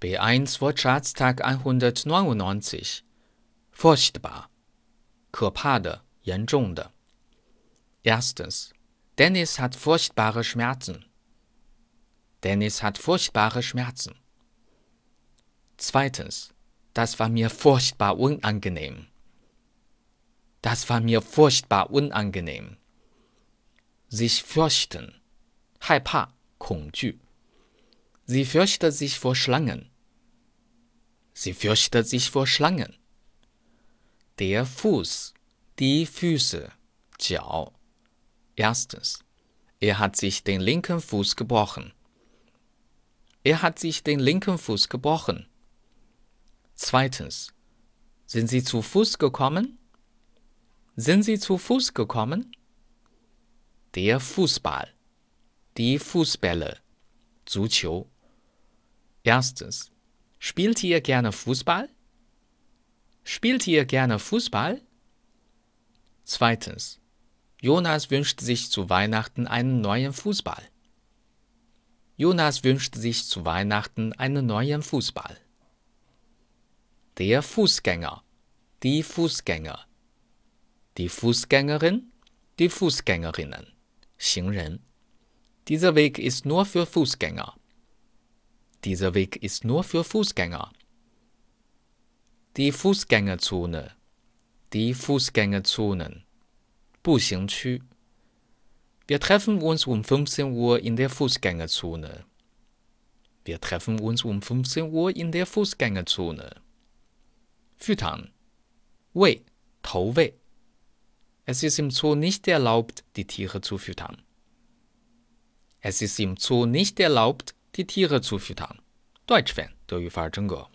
B1 Wortschatztag 199 furchtbar 可怕的严重的 Erstens Dennis hat furchtbare Schmerzen. Dennis hat furchtbare Schmerzen. Zweitens Das war mir furchtbar unangenehm. Das war mir furchtbar unangenehm. Sich fürchten 害怕恐惧 Sie fürchtet sich vor Schlangen. Sie fürchtet sich vor Schlangen. Der Fuß, die Füße, Jiao. Erstens. Er hat sich den linken Fuß gebrochen. Er hat sich den linken Fuß gebrochen. Zweitens. Sind Sie zu Fuß gekommen? Sind Sie zu Fuß gekommen? Der Fußball. Die Fußbälle. Zuqiu. Erstens spielt ihr gerne Fußball? Spielt ihr gerne Fußball? Zweitens, Jonas wünscht sich zu Weihnachten einen neuen Fußball. Jonas wünscht sich zu Weihnachten einen neuen Fußball. Der Fußgänger, die Fußgänger, die Fußgängerin, die Fußgängerinnen, 行人. Dieser Weg ist nur für Fußgänger. Dieser Weg ist nur für Fußgänger. Die Fußgängerzone, die Fußgängerzonen, 步行区. Wir treffen uns um 15 Uhr in der Fußgängerzone. Wir treffen uns um 15 Uhr in der Fußgängerzone. Füttern. 喂，投喂。Es ist im Zoo nicht erlaubt, die Tiere zu füttern. Es ist im Zoo nicht erlaubt, 提提和粗细糖，端吃饭，德语发尔整个。